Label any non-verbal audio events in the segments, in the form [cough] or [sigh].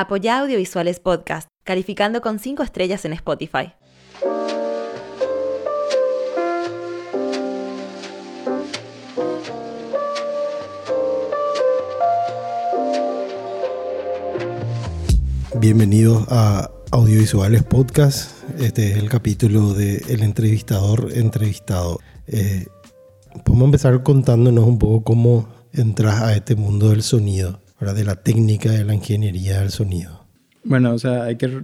Apoya Audiovisuales Podcast, calificando con 5 estrellas en Spotify. Bienvenidos a Audiovisuales Podcast. Este es el capítulo de El entrevistador entrevistado. Eh, podemos empezar contándonos un poco cómo entras a este mundo del sonido, de la técnica de la ingeniería del sonido. Bueno, o sea, hay que,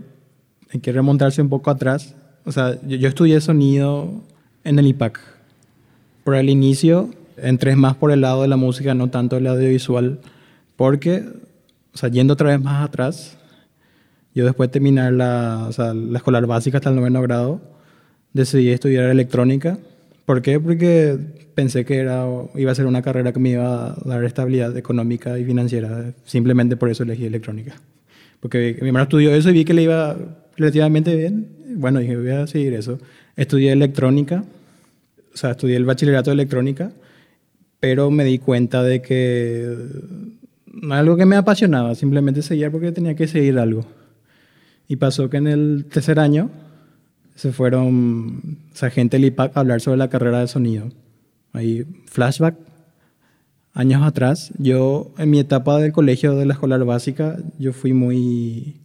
hay que remontarse un poco atrás. O sea, yo, yo estudié sonido en el IPAC. Por el inicio entré más por el lado de la música, no tanto el audiovisual, porque, o sea, yendo otra vez más atrás, yo después de terminar la, o sea, la escolar básica hasta el noveno grado, decidí estudiar electrónica. ¿Por qué? Porque pensé que era, iba a ser una carrera que me iba a dar estabilidad económica y financiera. Simplemente por eso elegí electrónica. Porque mi hermano estudió eso y vi que le iba relativamente bien. Bueno, dije, voy a seguir eso. Estudié electrónica, o sea, estudié el bachillerato de electrónica, pero me di cuenta de que algo que me apasionaba, simplemente seguía porque tenía que seguir algo. Y pasó que en el tercer año se fueron o sea, gente a hablar sobre la carrera de sonido. Ahí, flashback, años atrás, yo en mi etapa del colegio de la escolar básica, yo fui muy,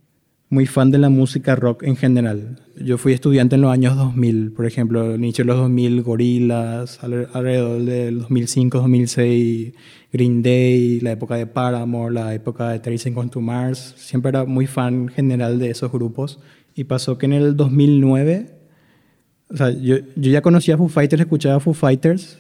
muy fan de la música rock en general. Yo fui estudiante en los años 2000, por ejemplo, inicio de los 2000, Gorillaz, alrededor del 2005, 2006, Green Day, la época de Paramore, la época de Tracing on to Mars. Siempre era muy fan general de esos grupos. Y pasó que en el 2009, o sea, yo, yo ya conocía a Foo Fighters, escuchaba a Foo Fighters,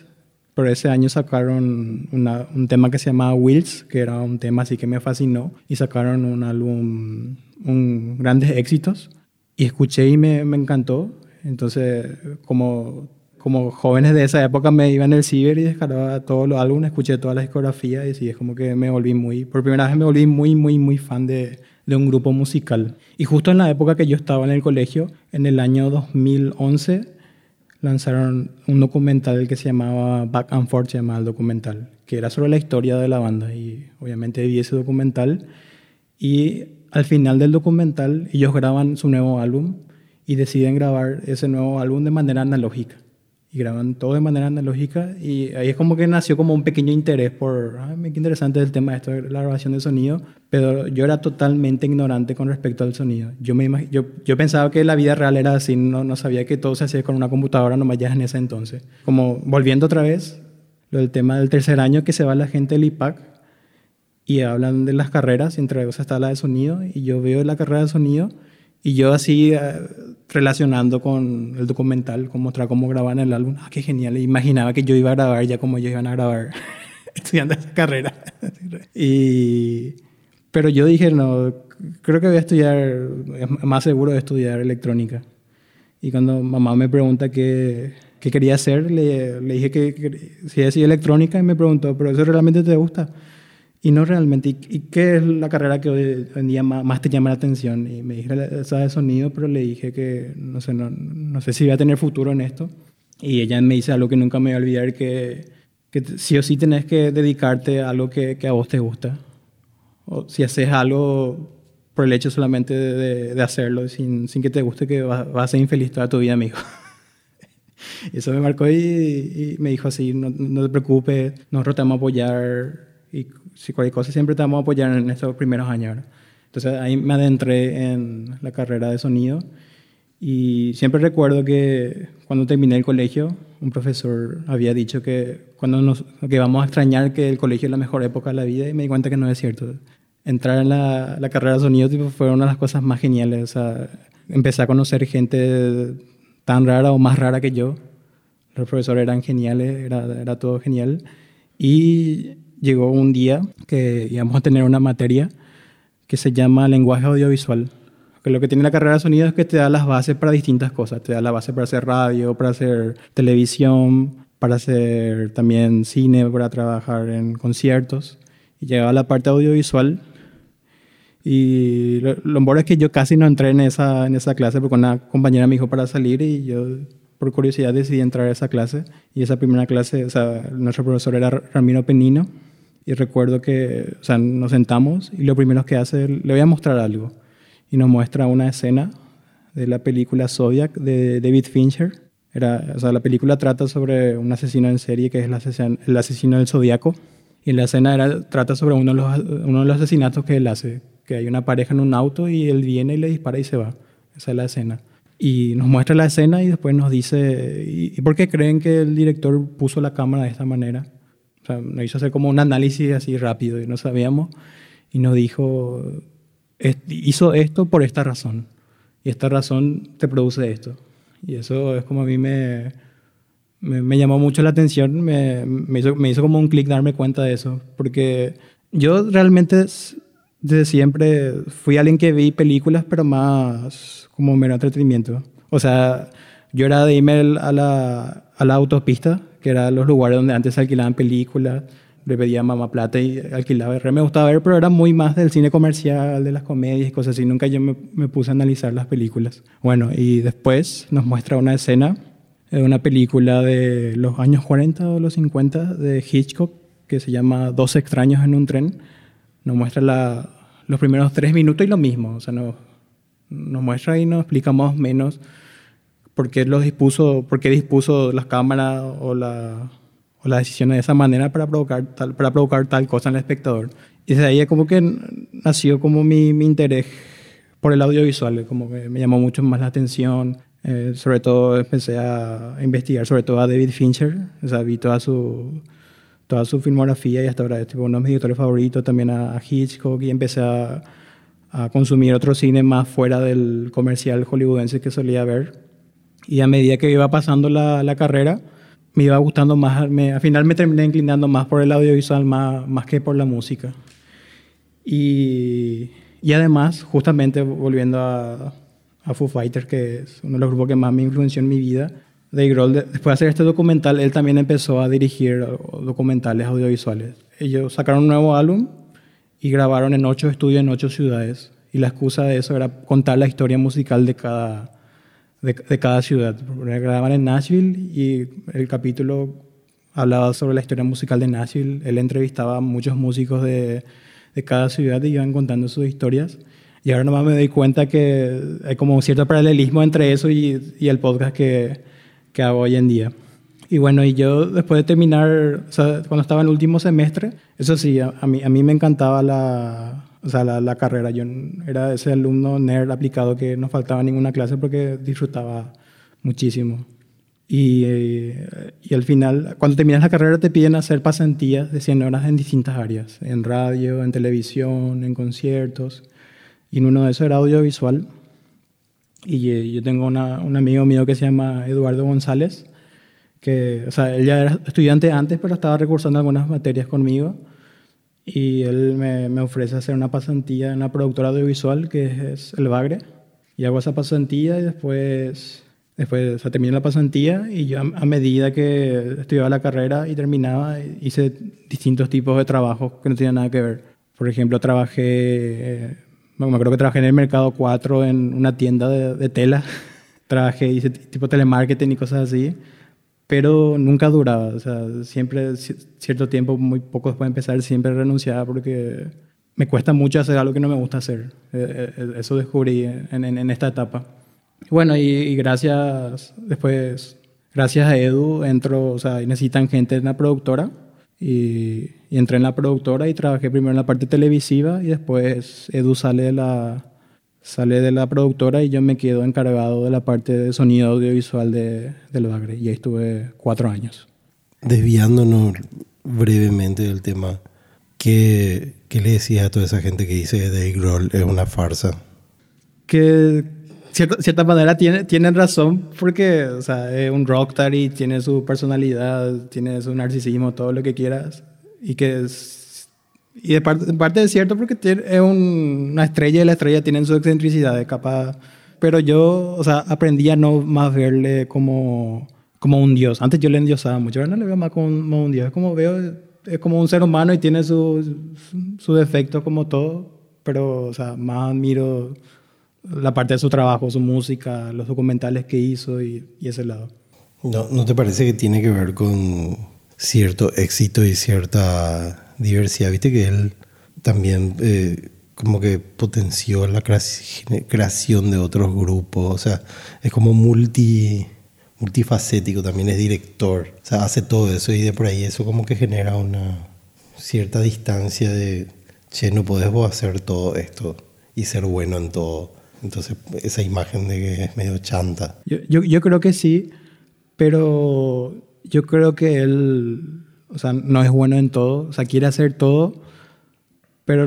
pero ese año sacaron una, un tema que se llamaba Wheels, que era un tema así que me fascinó, y sacaron un álbum, un grandes éxitos, y escuché y me, me encantó. Entonces, como como jóvenes de esa época me iba en el ciber y descargaba todos los álbumes, escuché toda la discografía y sí, es como que me volví muy, por primera vez me volví muy, muy, muy fan de, de un grupo musical. Y justo en la época que yo estaba en el colegio, en el año 2011, lanzaron un documental que se llamaba Back and Forth, se llamaba el documental, que era sobre la historia de la banda. Y obviamente vi ese documental. Y al final del documental, ellos graban su nuevo álbum y deciden grabar ese nuevo álbum de manera analógica y graban todo de manera analógica y ahí es como que nació como un pequeño interés por, ah, qué interesante el tema de esto, la grabación de sonido, pero yo era totalmente ignorante con respecto al sonido. Yo, me yo, yo pensaba que la vida real era así, no, no sabía que todo se hacía con una computadora nomás ya en ese entonces. Como volviendo otra vez, lo del tema del tercer año que se va la gente del IPAC y hablan de las carreras, entre ellos está la de sonido y yo veo la carrera de sonido y yo así eh, relacionando con el documental, con mostrar cómo grababan el álbum, ah, qué genial, imaginaba que yo iba a grabar ya como ellos iban a grabar [laughs] estudiando esa carrera. y, pero yo dije, no, creo que voy a estudiar, más seguro de estudiar electrónica. Y cuando mamá me pregunta qué, qué quería hacer, le, le dije que, que si decía electrónica y me preguntó, ¿pero eso realmente te gusta? Y no realmente. ¿Y, qué es la carrera que hoy en día más, te llama la atención? Y me dije esa de sonido, pero le dije que no sé, no, no sé si voy a tener futuro en esto. Y ella me dice algo que nunca me voy a olvidar, que, que sí o sí tenés que dedicarte a algo que, que, a vos te gusta. O si haces algo por el hecho solamente de, de, hacerlo, sin, sin, que te guste, que vas, a ser infeliz toda tu vida, amigo. y [laughs] eso me marcó y, y me dijo así, no, no, te preocupes, nosotros te vamos a apoyar y si cualquier cosa siempre te vamos a apoyar en estos primeros años. Entonces ahí me adentré en la carrera de sonido y siempre recuerdo que cuando terminé el colegio, un profesor había dicho que, cuando nos, que vamos a extrañar que el colegio es la mejor época de la vida y me di cuenta que no es cierto. Entrar en la, la carrera de sonido tipo, fue una de las cosas más geniales. O sea, empecé a conocer gente tan rara o más rara que yo. Los profesores eran geniales, era, era todo genial. Y llegó un día que íbamos a tener una materia que se llama lenguaje audiovisual. Que lo que tiene la carrera de sonido es que te da las bases para distintas cosas. Te da la base para hacer radio, para hacer televisión, para hacer también cine, para trabajar en conciertos. Y llegaba la parte audiovisual. Y lo, lo es que yo casi no entré en esa, en esa clase porque una compañera me dijo para salir y yo por curiosidad decidí entrar a esa clase. Y esa primera clase, o sea, nuestro profesor era Ramiro Penino Y recuerdo que, o sea, nos sentamos y lo primero que hace, le voy a mostrar algo. Y nos muestra una escena de la película Zodiac de David Fincher. Era, o sea, la película trata sobre un asesino en serie que es el asesino, el asesino del Zodíaco. Y la escena era, trata sobre uno de, los, uno de los asesinatos que él hace. Que hay una pareja en un auto y él viene y le dispara y se va. Esa es la escena. Y nos muestra la escena y después nos dice, ¿y por qué creen que el director puso la cámara de esta manera? O sea, nos hizo hacer como un análisis así rápido y no sabíamos. Y nos dijo, hizo esto por esta razón. Y esta razón te produce esto. Y eso es como a mí me, me, llamó mucho la atención, me, hizo, me hizo como un clic darme cuenta de eso. Porque yo realmente desde siempre fui alguien que vi películas, pero más como mero entretenimiento. O sea, yo era de irme a la, a la autopista que eran los lugares donde antes se alquilaban películas. Le pedía a mamá plata y alquilaba. me gustaba ver, pero era muy más del cine comercial, de las comedias y cosas así. Nunca yo me, puse a analizar las películas. Bueno, y después nos muestra una escena de una película de los años 40 o los 50 de Hitchcock que se llama Dos extraños en un tren. Nos muestra los primeros tres minutos y lo mismo. O sea, nos, nos muestra y nos explica más o menos por qué, los dispuso, por qué dispuso las cámaras o la, o la decisión de esa manera para provocar tal, para provocar tal cosa en el espectador. Y desde ahí es como que nació como mi, mi interés por el audiovisual, como que me llamó mucho más la atención. Eh, sobre todo empecé a investigar sobre todo a David Fincher, o sea, vi toda su, toda su filmografía y hasta ahora es tipo, uno de mis directores favoritos, también a, Hitchcock y empecé a, a consumir otro cine más fuera del comercial hollywoodense que solía ver. Y a medida que iba pasando la, la carrera, me iba gustando más, me, al final me terminé inclinando más por el audiovisual más, más que por la música. Y, y además, justamente volviendo a, a Foo Fighters, que es uno de los grupos que más me influenció en mi vida, Dave Grohl, después de hacer este documental, él también empezó a dirigir documentales audiovisuales. Ellos sacaron un nuevo álbum y grabaron en ocho estudios en ocho ciudades. Y la excusa de eso era contar la historia musical de cada, de, cada ciudad. Grababan en Nashville y el capítulo hablaba sobre la historia musical de Nashville. Él entrevistaba a muchos músicos de, de cada ciudad y iban contando sus historias. Y ahora nomás me doy cuenta que hay como un cierto paralelismo entre eso y, y el podcast que, que, hago hoy en día. Y bueno, y yo después de terminar, o sea, cuando estaba en el último semestre, eso sí, a, mí, a mí me encantaba la, o sea, la, la, carrera. Yo era ese alumno nerd aplicado que no faltaba ninguna clase porque disfrutaba muchísimo. Y, eh, y, al final, cuando terminas la carrera, te piden hacer pasantías de 100 horas en distintas áreas, en radio, en televisión, en conciertos. Y en uno de esos era audiovisual. Y eh, yo tengo una, un amigo mío que se llama Eduardo González, que, o sea, él ya era estudiante antes, pero estaba recursando algunas materias conmigo y él me, me, ofrece hacer una pasantía en una productora audiovisual que es El Bagre. Y hago esa pasantía y después, después o sea, terminé la pasantía y yo a, medida que estudiaba la carrera y terminaba hice distintos tipos de trabajos que no tenían nada que ver. Por ejemplo, trabajé, bueno, me acuerdo que trabajé en el Mercado 4 en una tienda de, de tela. [laughs] trabajé, hice tipo telemarketing y cosas así pero nunca duraba. O sea, siempre, cierto tiempo, muy poco después de empezar, siempre renunciaba porque me cuesta mucho hacer algo que no me gusta hacer. Eh, eh, eso descubrí en, en, esta etapa. Bueno, y, gracias, después, gracias a Edu, entro, o sea, necesitan gente en la productora. Y, y entré en la productora y trabajé primero en la parte televisiva y después Edu sale de la, sale de la productora y yo me quedo encargado de la parte de sonido audiovisual de, del Bagre. Y ahí estuve cuatro años. Desviándonos brevemente del tema, ¿qué, qué le decías a toda esa gente que dice que Dave Grohl es una farsa? Que cierta, cierta manera tiene, tienen razón porque o sea, es un rockstar y tiene su personalidad, tiene su narcisismo, todo lo que quieras. Y que es y de parte, parte es cierto porque tiene, es una estrella y la estrella tienen su excentricidad, capaz. Pero yo, o sea, aprendí a no más verle como, como un dios. Antes yo le endiosaba mucho, ahora no le veo más como un dios. Es como veo, es como un ser humano y tiene sus su defectos como todo. Pero, o sea, más admiro la parte de su trabajo, su música, los documentales que hizo y, y ese lado. ¿No, ¿No te parece que tiene que ver con cierto éxito y cierta diversidad. Viste que él también eh, como que potenció la creación de otros grupos. O sea, es como multi, multifacético, también es director. O sea, hace todo eso y de por ahí eso como que genera una cierta distancia de, che, no podés vos hacer todo esto y ser bueno en todo. Entonces, esa imagen de que es medio chanta. Yo, yo, yo creo que sí, pero yo creo que él, o sea, no es bueno en todo, o sea, quiere hacer todo, pero,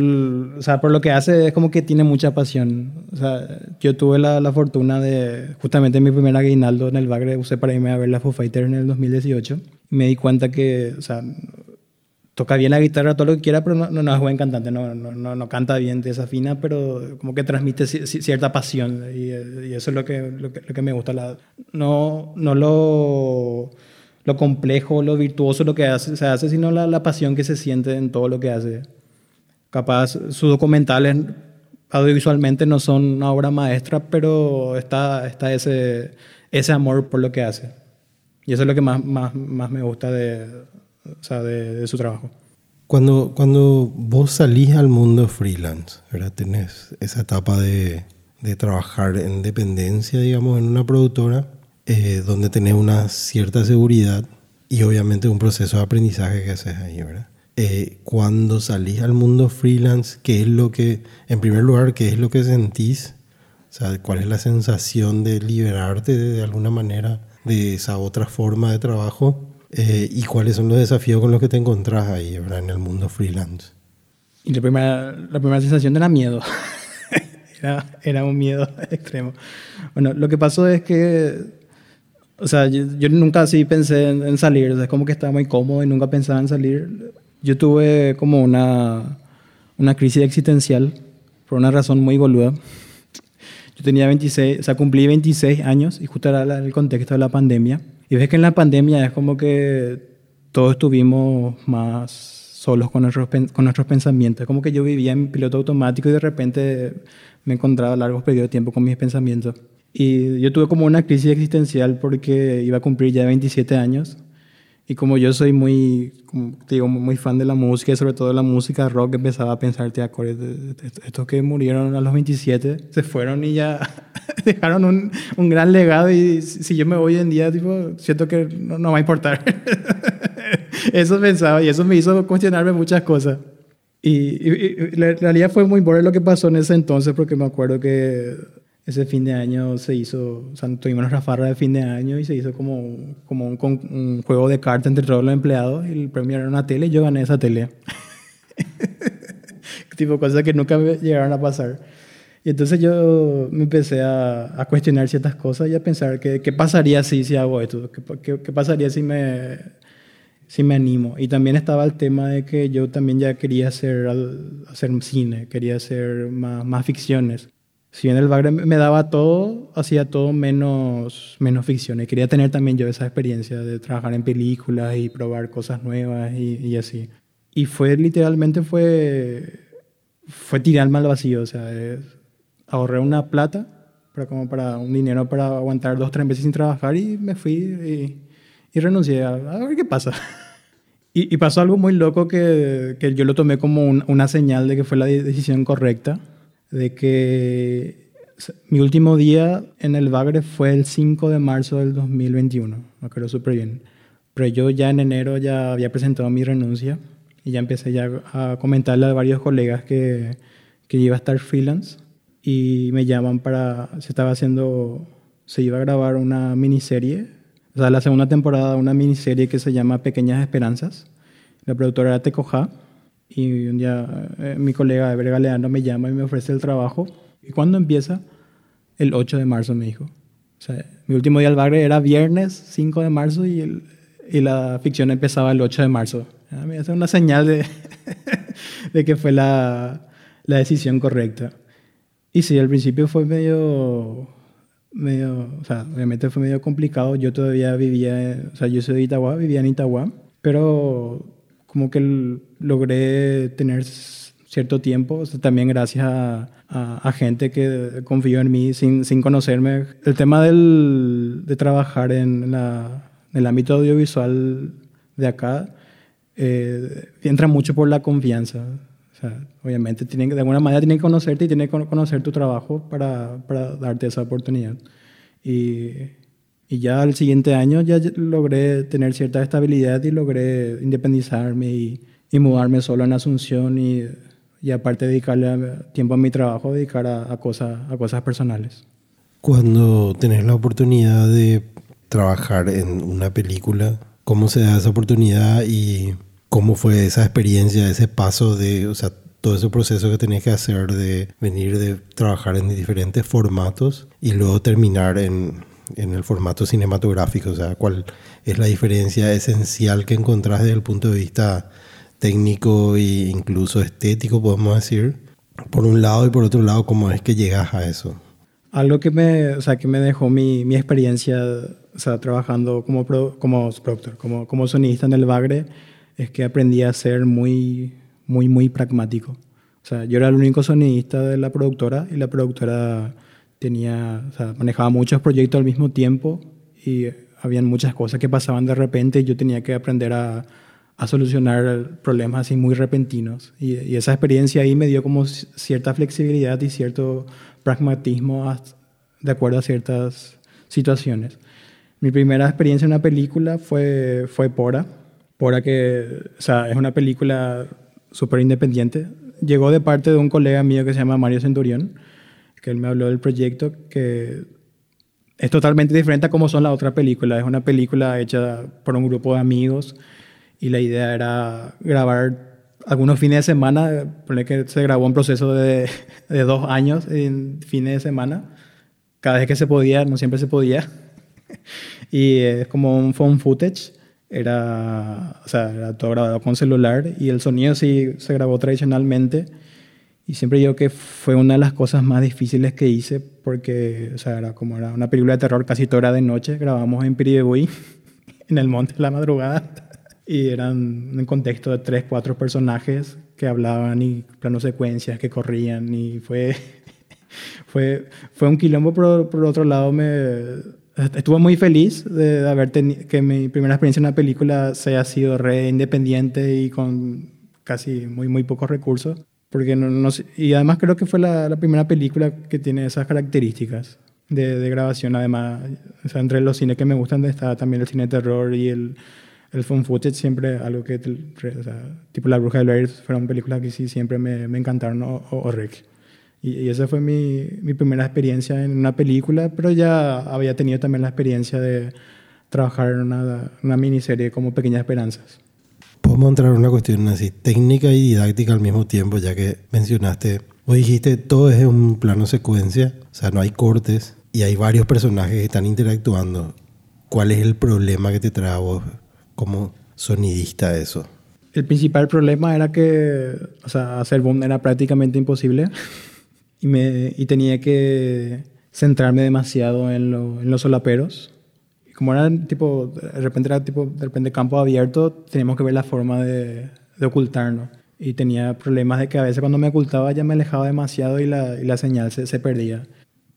o sea, por lo que hace es como que tiene mucha pasión. O sea, yo tuve la, la fortuna de, justamente mi primer aguinaldo en el Bagre, usé para irme a ver la Foo Fighters en el 2018. Y me di cuenta que, o sea, toca bien la guitarra, todo lo que quiera, pero no, no, es buen cantante, no, no, no, canta bien, desafina, pero como que transmite cierta pasión y, eso es lo que, lo que, me gusta. La, no, no lo, lo complejo, lo virtuoso lo que hace, se hace, sino la, la pasión que se siente en todo lo que hace. Capaz sus documentales audiovisualmente no son una obra maestra, pero está, está ese, ese amor por lo que hace. Y eso es lo que más, más, más me gusta de, o sea, de, su trabajo. Cuando, cuando vos salís al mundo freelance, ¿verdad? Tenés esa etapa de, de trabajar en dependencia, digamos, en una productora, eh, donde tenés una cierta seguridad y obviamente un proceso de aprendizaje que haces ahí, ¿verdad? Eh, cuando salís al mundo freelance, ¿qué es lo que, en primer lugar, qué es lo que sentís? O sea, ¿cuál es la sensación de liberarte de, de alguna manera de esa otra forma de trabajo? Eh, ¿Y cuáles son los desafíos con los que te encontrás ahí en el mundo freelance? Y la primera, la primera sensación era miedo. [laughs] era, era, un miedo [laughs] extremo. Bueno, lo que pasó es que, o sea, yo, nunca así pensé en, salir. O sea, es como que estaba muy cómodo y nunca pensaba en salir. Yo tuve como una, una crisis existencial por una razón muy boluda. Yo tenía 26, o sea, cumplí 26 años y justo era el contexto de la pandemia. Y ves que en la pandemia es como que todos estuvimos más solos con nuestros, con nuestros pensamientos. Como que yo vivía en piloto automático y de repente me encontraba largos periodos de tiempo con mis pensamientos. Y yo tuve como una crisis existencial porque iba a cumplir ya 27 años y como yo soy muy, como digo, muy fan de la música y sobre todo de la música rock, empezaba a pensar, acuerdas, estos que murieron a los 27 se fueron y ya [laughs] dejaron un, un, gran legado y si yo me voy hoy en día, tipo, siento que no, no va a importar. [laughs] eso pensaba y eso me hizo cuestionarme muchas cosas. Y, y, la realidad fue muy bueno lo que pasó en ese entonces porque me acuerdo que ese fin de año se hizo, o sea, tuvimos nuestra farra de fin de año y se hizo como, como un, un juego de cartas entre todos los empleados el premio era una tele y yo gané esa tele. [laughs] tipo cosas que nunca llegaron a pasar. Y entonces yo me empecé a, a cuestionar ciertas cosas y a pensar qué, qué pasaría si, si hago esto, qué, qué, pasaría si me, si me animo. Y también estaba el tema de que yo también ya quería hacer, hacer cine, quería hacer más, más ficciones si bien el Bagre me daba todo, hacía todo menos, menos ficción. Y quería tener también yo esa experiencia de trabajar en películas y probar cosas nuevas y, así. Y fue literalmente fue, fue tirarme al vacío. O sea, ahorré una plata para, como para un dinero para aguantar dos, tres meses sin trabajar y me fui y, renuncié a, ver qué pasa. [laughs] Y, pasó algo muy loco que, que yo lo tomé como un, una señal de que fue la decisión correcta de que mi último día en el Bagre fue el 5 de marzo del 2021, me acuerdo súper bien. Pero yo ya en enero ya había presentado mi renuncia y ya empecé ya a comentarle a varios colegas que, que iba a estar freelance y me llaman para, se estaba haciendo, se iba a grabar una miniserie, o sea, la segunda temporada una miniserie que se llama Pequeñas Esperanzas. La productora era Tecoja y un día eh, mi colega Eber Galeano me llama y me ofrece el trabajo. ¿Y cuándo empieza? El 8 de marzo, me dijo. O sea, mi último día al Bagre era viernes 5 de marzo y, el, y la ficción empezaba el 8 de marzo. Ah, es una señal de, [laughs] de que fue la, la, decisión correcta. Y sí, al principio fue medio, medio, o sea, obviamente fue medio complicado. Yo todavía vivía, o sea, yo soy de Itagua, vivía en Itagua, pero como que logré tener cierto tiempo, también gracias a, a, gente que confió en mí sin, sin conocerme. El tema del, de trabajar en, la, en, el ámbito audiovisual de acá eh, entra mucho por la confianza. O sea, obviamente, tienen, de alguna manera tienen que conocerte y tienen que conocer tu trabajo para, para darte esa oportunidad. Y, y, ya al siguiente año ya logré tener cierta estabilidad y logré independizarme y, y mudarme solo en Asunción y, y aparte dedicarle tiempo a mi trabajo, dedicar a, a, cosas, a cosas personales. Cuando tenés la oportunidad de trabajar en una película, ¿cómo se da esa oportunidad y cómo fue esa experiencia, ese paso de, o sea, todo ese proceso que tenías que hacer de venir de trabajar en diferentes formatos y luego terminar en, en el formato cinematográfico? O sea, ¿cuál es la diferencia esencial que encontrás desde el punto de vista técnico e incluso estético, podemos decir? Por un lado y por otro lado, ¿cómo es que llegas a eso? Algo que me, o sea, que me dejó mi, mi experiencia o sea, trabajando como, pro, como productor, como, como sonista en el Bagre, es que aprendí a ser muy, muy, muy pragmático. O sea, yo era el único sonidista de la productora y la productora tenía, o sea, manejaba muchos proyectos al mismo tiempo y habían muchas cosas que pasaban de repente y yo tenía que aprender a, a solucionar problemas así muy repentinos. Y, esa experiencia ahí me dio como cierta flexibilidad y cierto pragmatismo de acuerdo a ciertas situaciones. Mi primera experiencia en una película fue, fue Pora, Pora, que o sea, es una película súper independiente. Llegó de parte de un colega mío que se llama Mario Centurión, que él me habló del proyecto, que es totalmente diferente a cómo son las otras películas. Es una película hecha por un grupo de amigos y la idea era grabar algunos fines de semana, pone que se grabó un proceso de, de dos años en fines de semana, cada vez que se podía, no siempre se podía. [laughs] y es como un phone footage era, o sea, era todo grabado con celular y el sonido sí se grabó tradicionalmente. Y siempre digo que fue una de las cosas más difíciles que hice porque, o sea, era como era una película de terror casi toda de noche. Grabamos en Piribebuy, [laughs] en el monte de la madrugada. [laughs] Y eran un contexto de tres, cuatro personajes que hablaban y planos secuencias que corrían. Y fue, [laughs] fue, fue un quilombo, pero por otro lado me estuve muy feliz de, haber tenido que mi primera experiencia en una película se haya sido re independiente y con casi muy, muy pocos recursos. Porque no, no, y además creo que fue la, la, primera película que tiene esas características de, de, grabación. Además, o sea, entre los cines que me gustan está también el cine de terror y el, el phone footage, siempre algo que, o sea, tipo La Bruja de Blair, fueron películas que sí siempre me, me encantaron, o, o, o Rec. Y, esa fue mi, mi, primera experiencia en una película, pero ya había tenido también la experiencia de trabajar en una, una miniserie como Pequeñas Esperanzas. Podemos entrar en una cuestión así, técnica y didáctica al mismo tiempo, ya que mencionaste, o dijiste, todo es un plano secuencia, o sea, no hay cortes y hay varios personajes que están interactuando. ¿Cuál es el problema que te trae vos como sonidista eso? El principal problema era que, o sea, hacer boom era prácticamente imposible [laughs] y, me, y tenía que centrarme demasiado en, lo, en los solaperos. Como era tipo, de repente era tipo, de repente campo abierto, teníamos que ver la forma de, de ocultarnos. Y tenía problemas de que a veces cuando me ocultaba ya me alejaba demasiado y la, y la señal se, se perdía.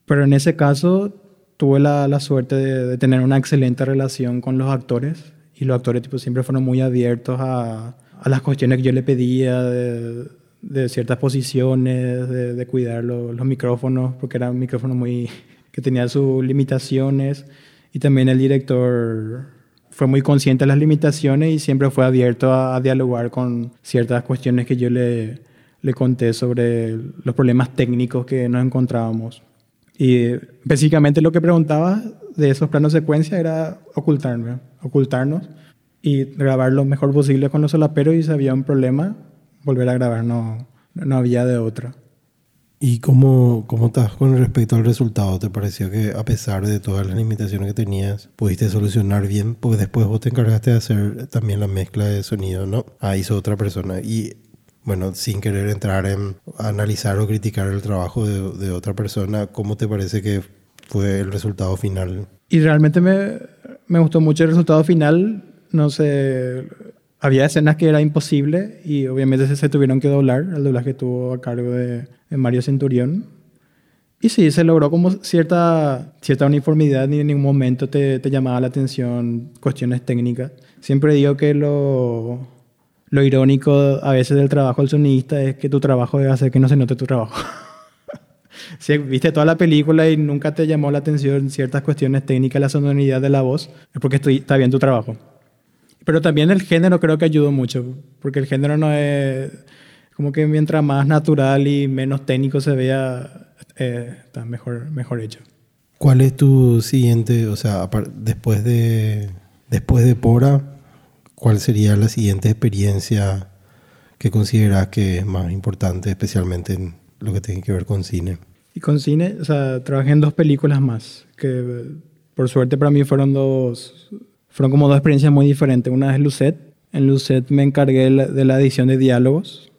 Pero en ese caso tuve la, la suerte de, de, tener una excelente relación con los actores y los actores tipo, siempre fueron muy abiertos a, a las cuestiones que yo le pedía, de, de ciertas posiciones, de, de cuidar lo, los micrófonos, porque era un micrófono muy, que tenía sus limitaciones. Y también el director fue muy consciente de las limitaciones y siempre fue abierto a, a dialogar con ciertas cuestiones que yo le, le conté sobre los problemas técnicos que nos encontrábamos. Y básicamente lo que preguntaba de esos planos secuencia era ocultarme, ocultarnos y grabar lo mejor posible con los solaperos y si había un problema, volver a grabar, no, no había de otra. ¿Y cómo, cómo estás con respecto al resultado? ¿Te pareció que a pesar de todas las limitaciones que tenías, pudiste solucionar bien? Porque después vos te encargaste de hacer también la mezcla de sonido, ¿no? Ah, hizo otra persona. Y bueno, sin querer entrar en analizar o criticar el trabajo de, de otra persona, ¿cómo te parece que fue el resultado final? Y realmente me, me gustó mucho el resultado final. No sé, había escenas que era imposible y obviamente se, tuvieron que doblar. El doblaje estuvo a cargo de, de, Mario Centurión. Y sí, se logró como cierta, cierta uniformidad, ni en ningún momento te, te llamaba la atención cuestiones técnicas. Siempre digo que lo, lo irónico a veces del trabajo del sonidista es que tu trabajo debe hacer que no se note tu trabajo. [laughs] si viste toda la película y nunca te llamó la atención ciertas cuestiones técnicas, la sonoridad de la voz, es porque está bien tu trabajo. Pero también el género creo que ayudó mucho, porque el género no es como que mientras más natural y menos técnico se vea, eh, está mejor, mejor hecho. ¿Cuál es tu siguiente, o sea, después de, después de Pora, cuál sería la siguiente experiencia que consideras que es más importante, especialmente en lo que tiene que ver con cine? Y con cine, o sea, trabajé en dos películas más, que por suerte para mí fueron dos, fueron como dos experiencias muy diferentes. Una es Lucet. En Lucet me encargué de la edición de diálogos,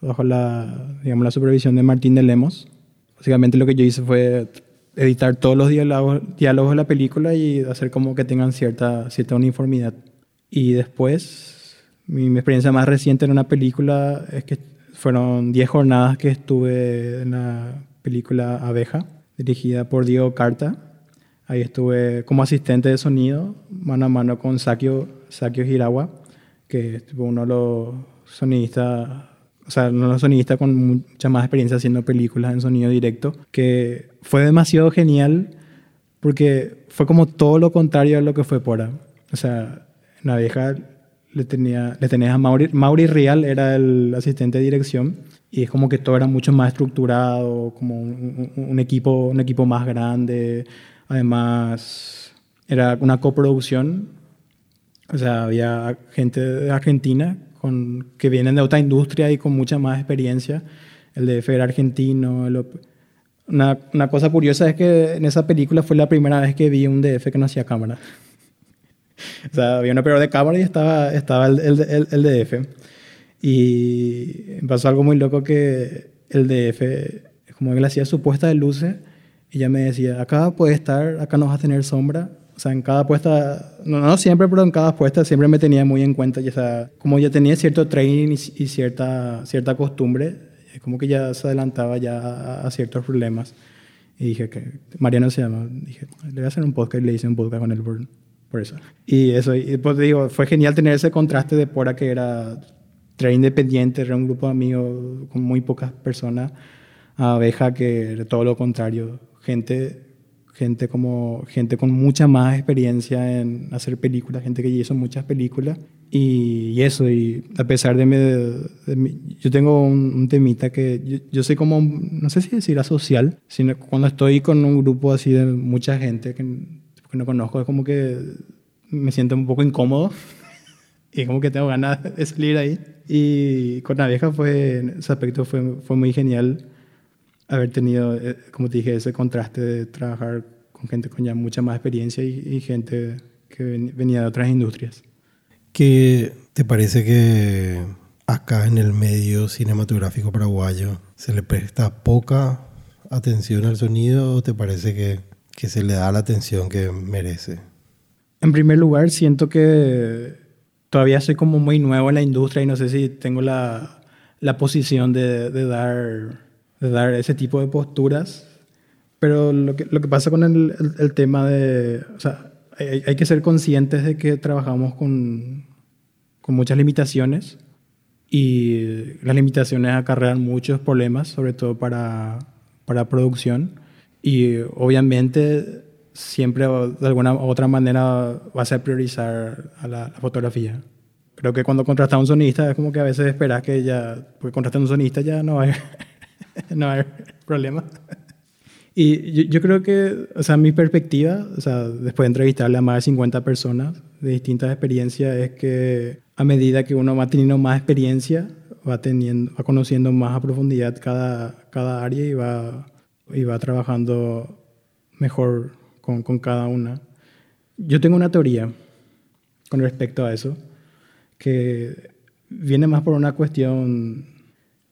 bajo la, digamos, la supervisión de Martín de Lemos. Básicamente lo que yo hice fue editar todos los diálogos, diálogos de la película y hacer como que tengan cierta, cierta uniformidad. Y después, mi, mi experiencia más reciente en una película es que fueron 10 jornadas que estuve en la película Abeja, dirigida por Diego Carta. Ahí estuve como asistente de sonido, mano a mano con Sakio, Sakio Hirawa, que es uno de los sonidistas, o sea, uno de los sonidistas con mucha más experiencia haciendo películas en sonido directo, que fue demasiado genial porque fue como todo lo contrario a lo que fue Pora. O sea, en Abeja le, tenía, le tenías a Mauri, Mauri Real, era el asistente de dirección, y es como que todo era mucho más estructurado, como un, equipo, un equipo más grande. Además, era una coproducción, o sea, había gente de Argentina con, que vienen de otra industria y con mucha más experiencia. El DF era argentino. una, una cosa curiosa es que en esa película fue la primera vez que vi un DF que no hacía cámara. [laughs] o sea, había un operador de cámara y estaba, estaba el, el, el, DF. Y pasó algo muy loco que el DF, como que le hacía su puesta de luces, ella me decía, acá puede estar, acá no vas a tener sombra. O sea, en cada puesta, no, no siempre, pero en cada puesta siempre me tenía muy en cuenta. Y, o sea, como ya tenía cierto training y, cierta, cierta costumbre, como que ya se adelantaba ya a, ciertos problemas. Y dije que Mariano se llama, dije, le voy a hacer un podcast y le hice un podcast con él por, por eso. Y eso, y pues digo, fue genial tener ese contraste de Pora que era tres independiente, era un grupo de amigos con muy pocas personas, a Abeja que era todo lo contrario, gente, gente, como, gente con mucha más experiencia en hacer películas, gente que hizo muchas películas. Y, eso, y a pesar de, mi, yo tengo un, temita que yo, soy como, no sé si decir asocial, sino cuando estoy con un grupo así de mucha gente que que no conozco, es como que me siento un poco incómodo [laughs] y como que tengo ganas de salir ahí. Y con la vieja fue, ese aspecto fue, fue muy genial haber tenido, eh, como te dije, ese contraste de trabajar con gente con ya mucha más experiencia y, gente que venía de otras industrias. ¿Qué te parece que acá en el medio cinematográfico paraguayo se le presta poca atención al sonido o te parece que que se le da la atención que merece? En primer lugar, siento que todavía soy como muy nuevo en la industria y no sé si tengo la, la posición de, de, dar, dar ese tipo de posturas. Pero lo que, lo que pasa con el, el, tema de... O sea, hay, hay, que ser conscientes de que trabajamos con, con muchas limitaciones y las limitaciones acarrean muchos problemas, sobre todo para, para producción. Y obviamente siempre de alguna u otra manera vas a priorizar a la, fotografía. Creo que cuando contratas a un sonista es como que a veces esperas que ya, porque contratas a un sonista ya no hay, [laughs] no hay problema. Y yo, creo que, o sea, mi perspectiva, o sea, después de entrevistarle a más de 50 personas de distintas experiencias, es que a medida que uno va teniendo más experiencia, va, teniendo, va conociendo más a profundidad cada, cada área y va y va trabajando mejor con, con, cada una. Yo tengo una teoría con respecto a eso, que viene más por una cuestión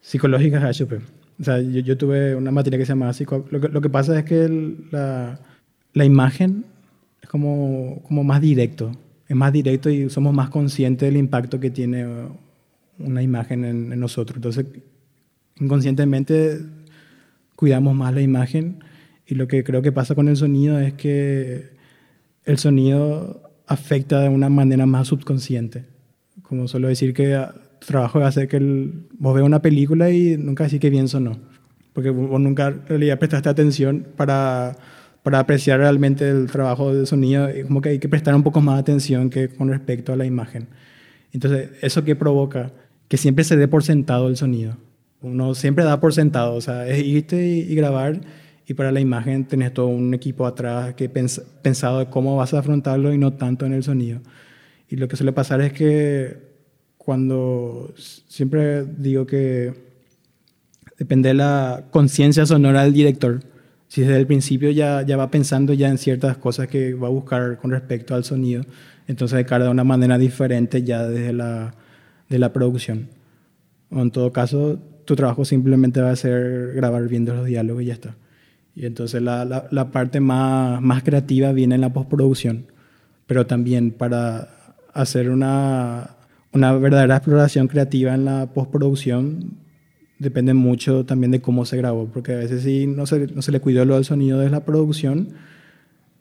psicológica de HP. O sea, yo, yo, tuve una materia que se llama psico... Lo que, lo que pasa es que la, la, imagen es como, como más directo. Es más directo y somos más conscientes del impacto que tiene una imagen en, en nosotros. Entonces, inconscientemente cuidamos más la imagen y lo que creo que pasa con el sonido es que el sonido afecta de una manera más subconsciente. Como suelo decir que trabajo es hacer que el, vos veas una película y nunca decir que bien sonó. Porque vos nunca en realidad prestaste atención para, para apreciar realmente el trabajo de sonido. y Como que hay que prestar un poco más atención que con respecto a la imagen. Entonces, ¿eso qué provoca? Que siempre se dé por sentado el sonido. Uno siempre da por sentado. O sea, es irte y, y grabar y para la imagen tenés todo un equipo atrás que pens pensado cómo vas a afrontarlo y no tanto en el sonido. Y lo que suele pasar es que cuando siempre digo que depende de la conciencia sonora del director, si desde el principio ya, ya va pensando ya en ciertas cosas que va a buscar con respecto al sonido, entonces de cara de una manera diferente ya desde la, de la producción. O en todo caso, tu trabajo simplemente va a ser grabar viendo los diálogos y ya está. Y entonces la, la, la parte más, más creativa viene en la postproducción, pero también para hacer una, una verdadera exploración creativa en la postproducción depende mucho también de cómo se grabó, porque a veces si no se, no se le cuidó lo del sonido de la producción,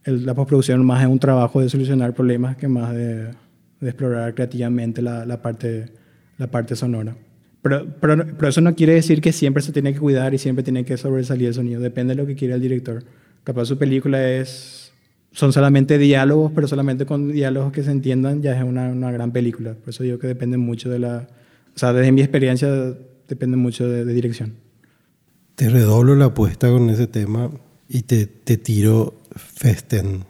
la postproducción más es un trabajo de solucionar problemas que más de, de explorar creativamente la, la, parte, la parte sonora. Pero, pero, pero, eso no quiere decir que siempre se tiene que cuidar y siempre tiene que sobresalir el sonido. Depende de lo que quiera el director. Capaz su película es, son solamente diálogos, pero solamente con diálogos que se entiendan ya es una, una gran película. Por eso digo que depende mucho de la... O sea, desde mi experiencia depende mucho de, de dirección. Te redoblo la apuesta con ese tema y te, te tiro Festen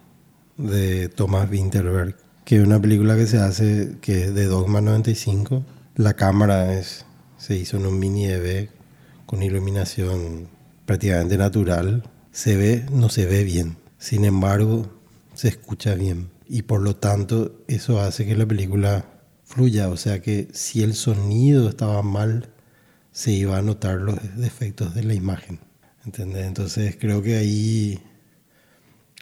de Thomas Winterberg, que es una película que se hace, que es de Dogma 95. La cámara es se hizo en un mini EV con iluminación prácticamente natural. Se ve, no se ve bien. Sin embargo, se escucha bien. Y por lo tanto, eso hace que la película fluya. O sea que si el sonido estaba mal, se iba a notar los defectos de la imagen. ¿Entendés? Entonces creo que ahí...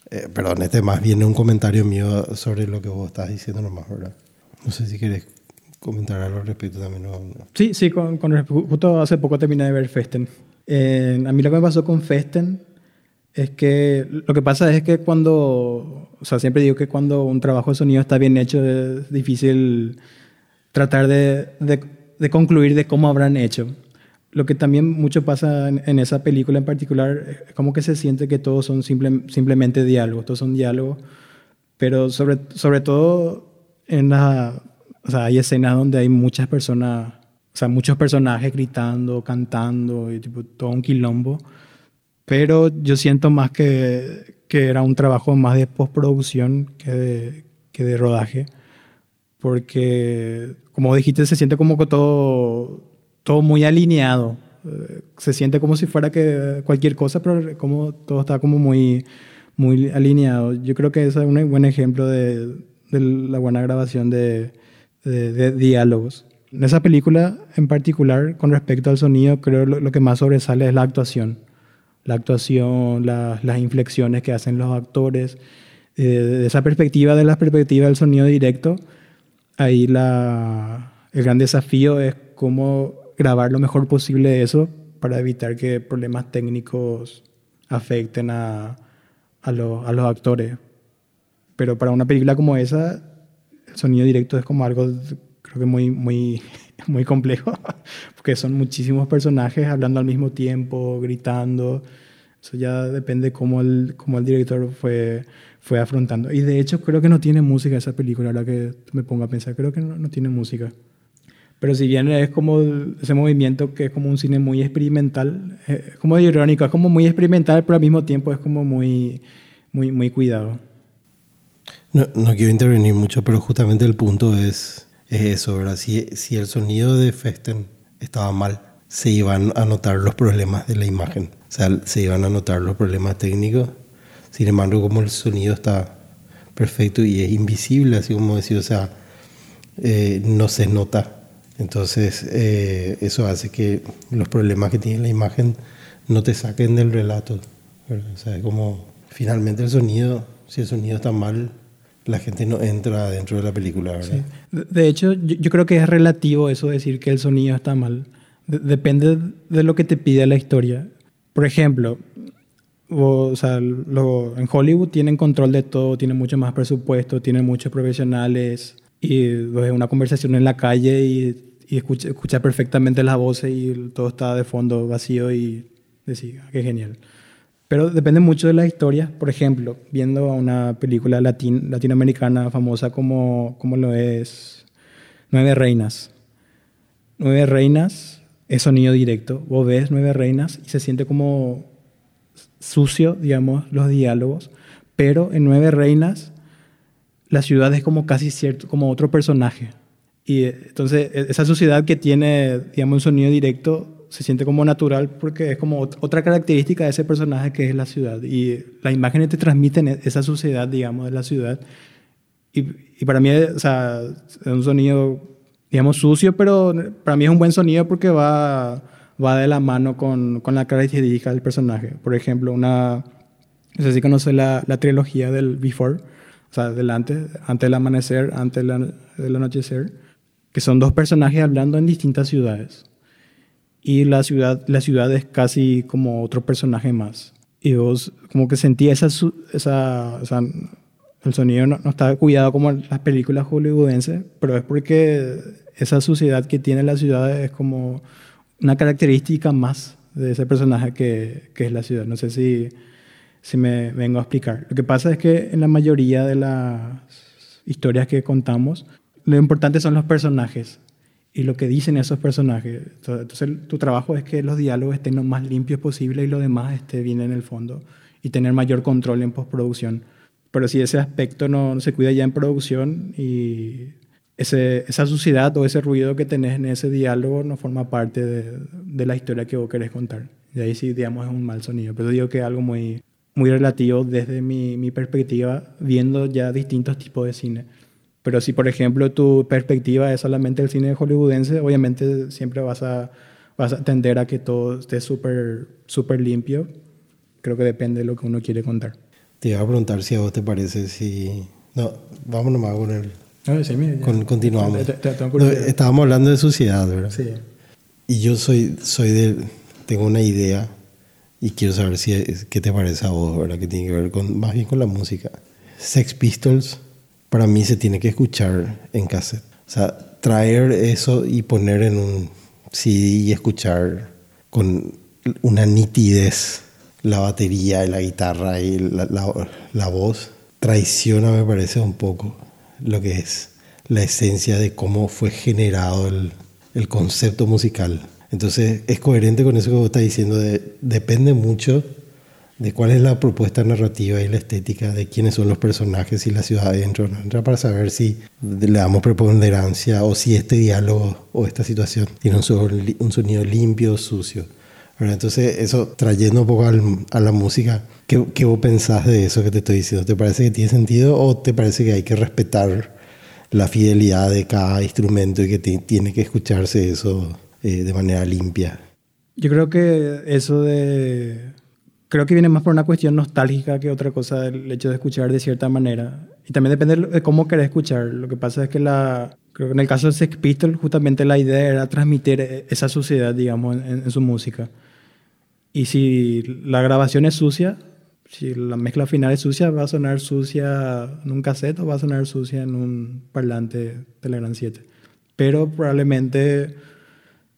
Eh, perdón, este más viene un comentario mío sobre lo que vos estás diciendo nomás, ¿verdad? No sé si querés comentar algo al respecto también. ¿no? Sí, sí, con, con, justo hace poco terminé de ver Festen. Eh, a mí lo que me pasó con Festen es que lo que pasa es que cuando, o sea, siempre digo que cuando un trabajo de sonido está bien hecho es difícil tratar de, de, de concluir de cómo habrán hecho. Lo que también mucho pasa en, esa película en particular es como que se siente que todos son simple, simplemente diálogos, todos son diálogos, pero sobre, sobre todo en la o sea, hay escenas donde hay muchas personas, o sea, muchos personajes gritando, cantando, y tipo todo un quilombo. Pero yo siento más que, que era un trabajo más de postproducción que de, que de rodaje. Porque, como dijiste, se siente como que todo, todo muy alineado. Se siente como si fuera que cualquier cosa, pero como todo está como muy, muy alineado. Yo creo que ese es un buen ejemplo de, de la buena grabación de, de, de, diálogos. En esa película en particular, con respecto al sonido, creo lo, lo que más sobresale es la actuación. La actuación, la, las inflexiones que hacen los actores. Eh, de esa perspectiva, de la perspectiva del sonido directo, ahí la, el gran desafío es cómo grabar lo mejor posible eso para evitar que problemas técnicos afecten a, a, lo, a los actores. Pero para una película como esa, sonido directo es como algo, creo que muy, muy, [laughs] muy complejo, porque son muchísimos personajes hablando al mismo tiempo, gritando. Eso ya depende cómo el, cómo el director fue, fue afrontando. Y de hecho creo que no tiene música esa película, ahora que me pongo a pensar, creo que no, no tiene música. Pero si bien es como ese movimiento que es como un cine muy experimental, es como irónico, es como muy experimental, pero al mismo tiempo es como muy, muy, muy cuidado. No, no, quiero intervenir mucho, pero justamente el punto es, es eso. Si, si, el sonido de Festen estaba mal, se iban a notar los problemas de la imagen, o sea, se iban a notar los problemas técnicos. Sin embargo, como el sonido está perfecto y es invisible, así como decía, o sea, eh, no se nota. Entonces, eh, eso hace que los problemas que tiene la imagen no te saquen del relato. ¿verdad? O sea, es como finalmente el sonido, si el sonido está mal, la gente no entra dentro de la película, ¿verdad? Sí. De hecho, yo, yo, creo que es relativo eso decir que el sonido está mal. De, depende de lo que te pide la historia. Por ejemplo, o, o sea, lo, en Hollywood tienen control de todo, tienen mucho más presupuesto, tienen muchos profesionales. y ves una conversación en la calle y, y escuchas escucha perfectamente las voces y todo está de fondo vacío y decís, ah, qué genial. Pero depende mucho de la historia. Por ejemplo, viendo una película latin, latinoamericana famosa como, como lo es Nueve Reinas. Nueve Reinas es sonido directo. Vos ves Nueve Reinas y se siente como sucio, digamos, los diálogos. Pero en Nueve Reinas la ciudad es como casi cierto, como otro personaje. Y entonces e, esa suciedad que tiene, digamos, un sonido directo se siente como natural porque es como otra característica de ese personaje que es la ciudad. Y las imágenes te transmiten esa suciedad, digamos, de la ciudad. Y, y para mí, o sea, es un sonido, digamos, sucio, pero para mí es un buen sonido porque va, va de la mano con, con la característica del personaje. Por ejemplo, una, no sé si conoces la, la trilogía del Before, o sea, delante, antes del amanecer, antes del anochecer, que son dos personajes hablando en distintas ciudades y la ciudad, la ciudad es casi como otro personaje más. Y vos como que sentí esa, esa, o sea, el sonido no, está cuidado como en las películas hollywoodenses, pero es porque esa suciedad que tiene la ciudad es como una característica más de ese personaje que, que es la ciudad. No sé si, si me vengo a explicar. Lo que pasa es que en la mayoría de las historias que contamos, lo importante son los personajes y lo que dicen esos personajes. Entonces, tu trabajo es que los diálogos estén lo más limpios posible y lo demás esté bien en el fondo y tener mayor control en postproducción. Pero si ese aspecto no, se cuida ya en producción y ese, esa suciedad o ese ruido que tenés en ese diálogo no forma parte de, de, la historia que vos querés contar. Y ahí sí, digamos, es un mal sonido. Pero digo que es algo muy, muy relativo desde mi, mi perspectiva, viendo ya distintos tipos de cine. Pero si, por ejemplo, tu perspectiva es solamente el cine hollywoodense, obviamente siempre vas a, vas a tender a que todo esté súper super limpio. Creo que depende de lo que uno quiere contar. Te iba a preguntar si a vos te parece si... No, vamos nomás con el... No, sí, mira, con, continuamos. no, estábamos hablando de suciedad, ¿verdad? Sí. Y yo soy, soy de... Tengo una idea y quiero saber si, qué te parece a vos, ¿verdad? Que tiene que ver con, más bien con la música. Sex Pistols para mí se tiene que escuchar en cassette. O sea, traer eso y poner en un CD y escuchar con una nitidez la batería y la guitarra y la, la, voz traiciona, me parece, un poco lo que es la esencia de cómo fue generado el, el concepto musical. Entonces es coherente con eso que vos estás diciendo, de, depende mucho de cuál es la propuesta narrativa y la estética, de quiénes son los personajes y la ciudad adentro, para saber si le damos preponderancia o si este diálogo o esta situación tiene un, sonido limpio o sucio. Entonces, eso trayendo un poco a la música, ¿qué, ¿qué, vos pensás de eso que te estoy diciendo? ¿Te parece que tiene sentido o te parece que hay que respetar la fidelidad de cada instrumento y que tiene que escucharse eso eh, de manera limpia? Yo creo que eso de creo que viene más por una cuestión nostálgica que otra cosa el hecho de escuchar de cierta manera. Y también depende de cómo querés escuchar. Lo que pasa es que la, creo que en el caso de Sex Pistols justamente la idea era transmitir e, esa suciedad, digamos, en, su música. Y si la grabación es sucia, si la mezcla final es sucia, va a sonar sucia en un cassette o va a sonar sucia en un parlante Telegram 7. Pero probablemente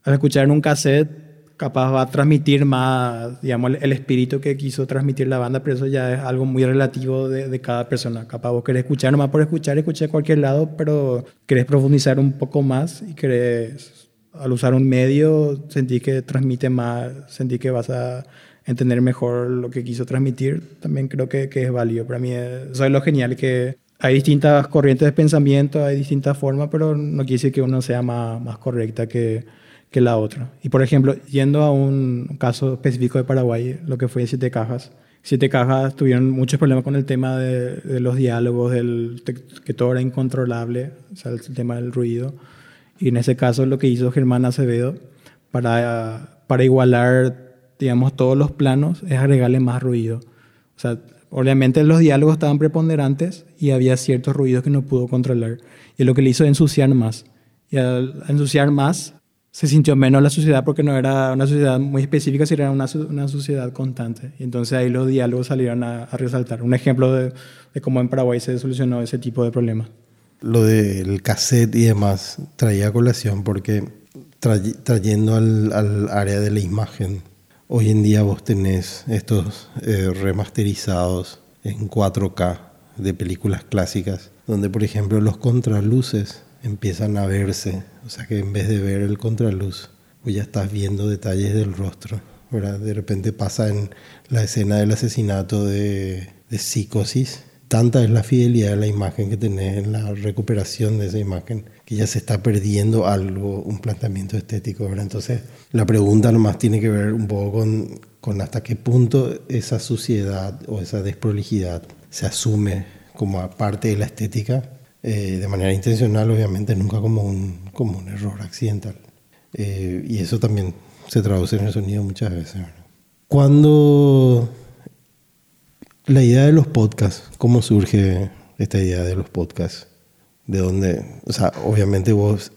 al escuchar en un cassette capaz va a transmitir más, digamos, el, espíritu que quiso transmitir la banda, pero eso ya es algo muy relativo de, cada persona. Capaz vos querés escuchar nomás por escuchar, escuchar a cualquier lado, pero querés profundizar un poco más y querés, al usar un medio, sentir que transmite más, sentir que vas a entender mejor lo que quiso transmitir, también creo que, es válido. Para mí eso es lo genial, que hay distintas corrientes de pensamiento, hay distintas formas, pero no quiere decir que uno sea más correcta que que la otra. Y por ejemplo, yendo a un caso específico de Paraguay, lo que fue Siete Cajas. Siete Cajas tuvieron muchos problemas con el tema de, los diálogos, del, que todo era incontrolable, o sea, el tema del ruido. Y en ese caso lo que hizo Germán Acevedo para, para igualar, digamos, todos los planos es agregarle más ruido. O sea, obviamente los diálogos estaban preponderantes y había ciertos ruidos que no pudo controlar. Y lo que le hizo ensuciar más. Y al ensuciar más, se sintió menos la sociedad porque no era una sociedad muy específica, sino era una, una sociedad constante. Y entonces ahí los diálogos salieron a, resaltar. Un ejemplo de, de, cómo en Paraguay se solucionó ese tipo de problemas. lo del cassette y demás traía colación porque trayendo al, al, área de la imagen, hoy en día vos tenés estos eh, remasterizados en 4K de películas clásicas, donde por ejemplo los contraluces empiezan a verse, o sea que en vez de ver el contraluz, pues ya estás viendo detalles del rostro. ¿verdad? De repente pasa en la escena del asesinato de, de psicosis tanta es la fidelidad de la imagen que tenés en la recuperación de esa imagen que ya se está perdiendo algo, un planteamiento estético. ¿verdad? Entonces, la pregunta nomás tiene que ver un poco con, con hasta qué punto esa suciedad o esa desprolijidad se asume como parte de la estética eh, de manera intencional, obviamente, nunca como un, como un error accidental. Eh, y eso también se traduce en el sonido muchas veces. Cuando la idea de los podcasts, ¿cómo surge esta idea de los podcasts? De dónde, o sea, obviamente vos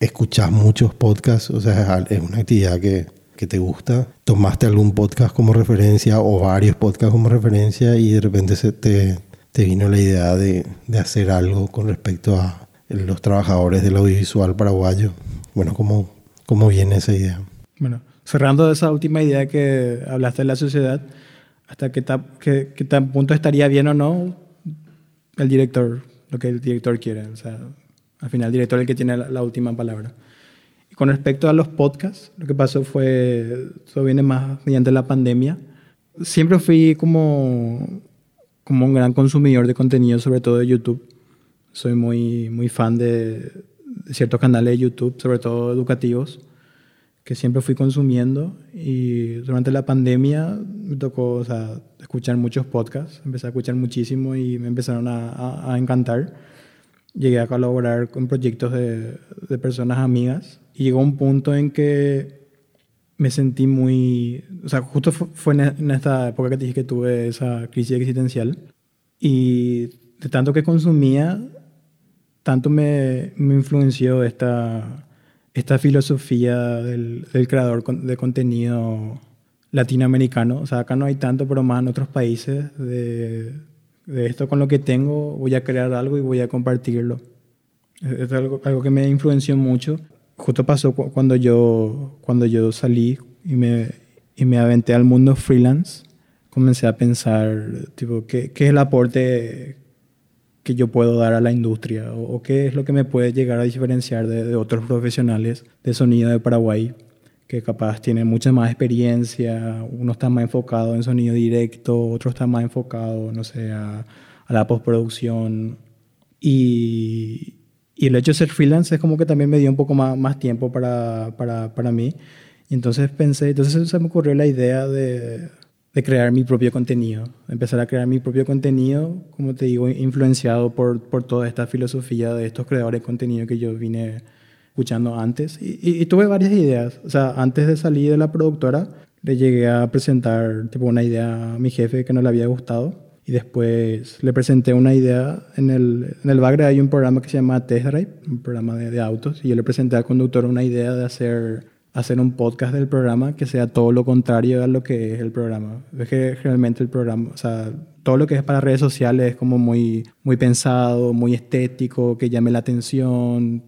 escuchás muchos podcasts, o sea, es una actividad que, que, te gusta. Tomaste algún podcast como referencia o varios podcasts como referencia y de repente se te, te vino la idea de, de, hacer algo con respecto a los trabajadores del audiovisual paraguayo. Bueno, ¿cómo, cómo viene esa idea? Bueno, cerrando esa última idea que hablaste de la sociedad, hasta qué, qué, qué punto estaría bien o no el director, lo que el director quiere. O sea, al final el director es el que tiene la, última palabra. Y con respecto a los podcasts, lo que pasó fue, eso viene más mediante la pandemia. Siempre fui como, como un gran consumidor de contenido, sobre todo de YouTube. Soy muy, muy fan de, ciertos canales de YouTube, sobre todo educativos que siempre fui consumiendo y durante la pandemia me tocó escuchar muchos podcasts, empecé a escuchar muchísimo y me empezaron a, a, encantar. Llegué a colaborar con proyectos de, de, personas amigas y llegó un punto en que me sentí muy, o sea, justo fue en esta época que te dije que tuve esa crisis existencial y de tanto que consumía, tanto me, me influenció esta esta filosofía del, creador de contenido latinoamericano. O sea, acá no hay tanto, pero más en otros países de, esto con lo que tengo voy a crear algo y voy a compartirlo. Es algo, algo que me influenció mucho. Justo pasó cuando yo, cuando yo salí y me, y me aventé al mundo freelance, comencé a pensar, tipo, ¿qué, qué es el aporte que yo puedo dar a la industria o, qué es lo que me puede llegar a diferenciar de, otros profesionales de sonido de Paraguay que capaz tienen mucha más experiencia, uno está más enfocado en sonido directo, otro está más enfocado, no sé, a, la postproducción. Y, y, el hecho de ser freelance es como que también me dio un poco más, más tiempo para, para, para mí. Y entonces pensé, entonces se me ocurrió la idea de, de crear mi propio contenido, empezar a crear mi propio contenido, como te digo, influenciado por, por toda esta filosofía de estos creadores de contenido que yo vine escuchando antes. Y, tuve varias ideas. O sea, antes de salir de la productora, le llegué a presentar tipo, una idea a mi jefe que no le había gustado. Y después le presenté una idea. En el, en el Bagre hay un programa que se llama Test Drive, un programa de, de autos. Y yo le presenté al conductor una idea de hacer hacer un podcast del programa que sea todo lo contrario a lo que es el programa. Es que realmente el programa, o sea, todo lo que es para redes sociales es como muy, muy pensado, muy estético, que llame la atención,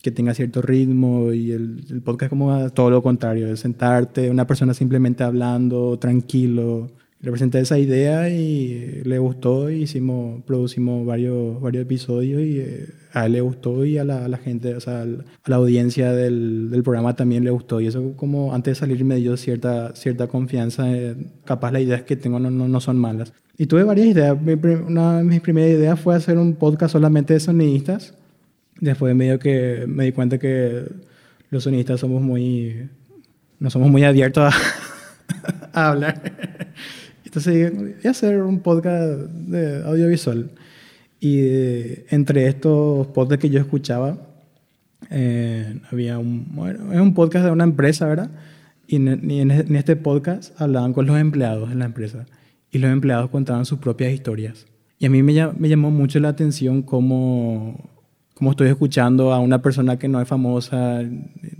que tenga cierto ritmo y el, el podcast como todo lo contrario, es sentarte, una persona simplemente hablando, tranquilo, le presenté esa idea y le gustó y hicimos, producimos varios, varios episodios y eh, a él le gustó y a la, a la gente, o sea, a la audiencia del, del, programa también le gustó. Y eso como antes de salir me dio cierta, cierta confianza. capaz las ideas que tengo no, no, no, son malas. Y tuve varias ideas. Una de mis primeras ideas fue hacer un podcast solamente de sonidistas. Después medio que me di cuenta que los sonidistas somos muy... No somos muy abiertos a, [laughs] a hablar. Entonces voy a hacer un podcast de audiovisual. Y eh, entre estos podcasts que yo escuchaba, eh, había un, bueno, es un podcast de una empresa, ¿verdad? Y en, este podcast hablaban con los empleados en la empresa. Y los empleados contaban sus propias historias. Y a mí me, me llamó mucho la atención cómo, cómo estoy escuchando a una persona que no es famosa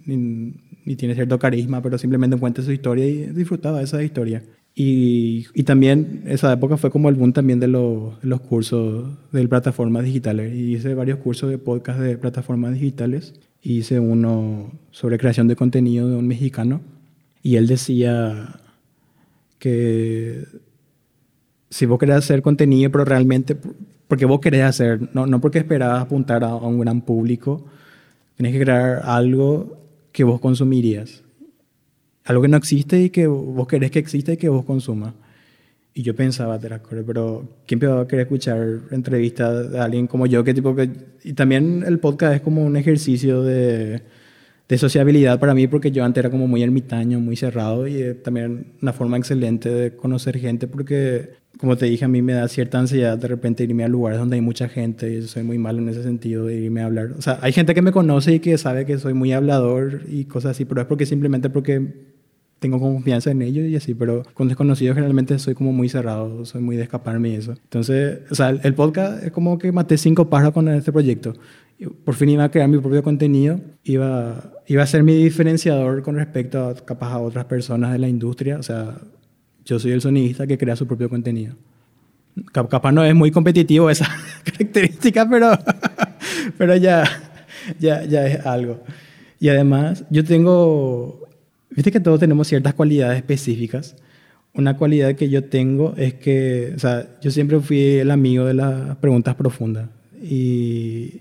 ni, ni tiene cierto carisma, pero simplemente cuenta su historia y disfrutaba de esa historia. Y, y, también esa época fue como el boom también de, los, de los cursos de plataformas digitales. Y hice varios cursos de podcast de plataformas digitales. Hice uno sobre creación de contenido de un mexicano. Y él decía que si vos querés hacer contenido, pero realmente porque vos querés hacer, no, no porque esperabas apuntar a, a un gran público, tenés que crear algo que vos consumirías algo que no existe y que vos querés que exista y que vos consumas. Y yo pensaba, pero ¿quién va a querer escuchar entrevistas de alguien como yo? Que tipo que, y también el podcast es como un ejercicio de, de sociabilidad para mí, porque yo antes era como muy ermitaño, muy cerrado, y también una forma excelente de conocer gente, porque, como te dije, a mí me da cierta ansiedad de repente irme a lugares donde hay mucha gente, y soy muy malo en ese sentido de irme a hablar. O sea, hay gente que me conoce y que sabe que soy muy hablador y cosas así, pero es porque simplemente porque tengo confianza en ellos y así, pero con desconocidos generalmente soy como muy cerrado, soy muy de escaparme y eso. Entonces, o sea, el, podcast es como que maté cinco pájaros con este proyecto. Por fin iba a crear mi propio contenido, iba, iba a ser mi diferenciador con respecto a capaz a otras personas de la industria, o sea, yo soy el sonidista que crea su propio contenido. Capaz no es muy competitivo esa [laughs] característica, pero, [laughs] pero ya, ya, ya es algo. Y además, yo tengo Viste que todos tenemos ciertas cualidades específicas. Una cualidad que yo tengo es que, o sea, yo siempre fui el amigo de las preguntas profundas. Y,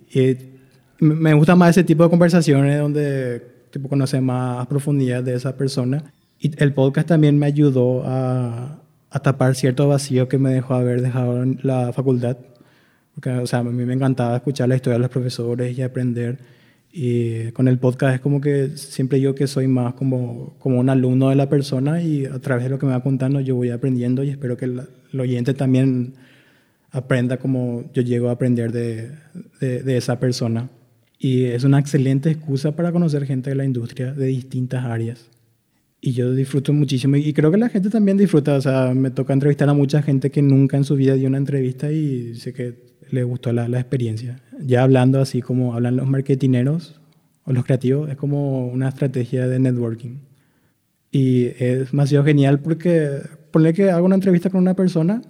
me gusta más ese tipo de conversaciones donde tipo, conoce más profundidad de esa persona. Y el podcast también me ayudó a, a tapar cierto vacío que me dejó haber dejado en la facultad. Porque, o sea, a mí me encantaba escuchar la historia de los profesores y aprender. Y con el podcast es como que siempre yo que soy más como, como un alumno de la persona y a través de lo que me va contando yo voy aprendiendo y espero que el, oyente también aprenda como yo llego a aprender de, de, de, esa persona. Y es una excelente excusa para conocer gente de la industria de distintas áreas. Y yo disfruto muchísimo y creo que la gente también disfruta. O sea, me toca entrevistar a mucha gente que nunca en su vida dio una entrevista y sé que le gustó la, la, experiencia. Ya hablando así como hablan los marketineros o los creativos, es como una estrategia de networking. Y es demasiado genial porque ponle que hago una entrevista con una persona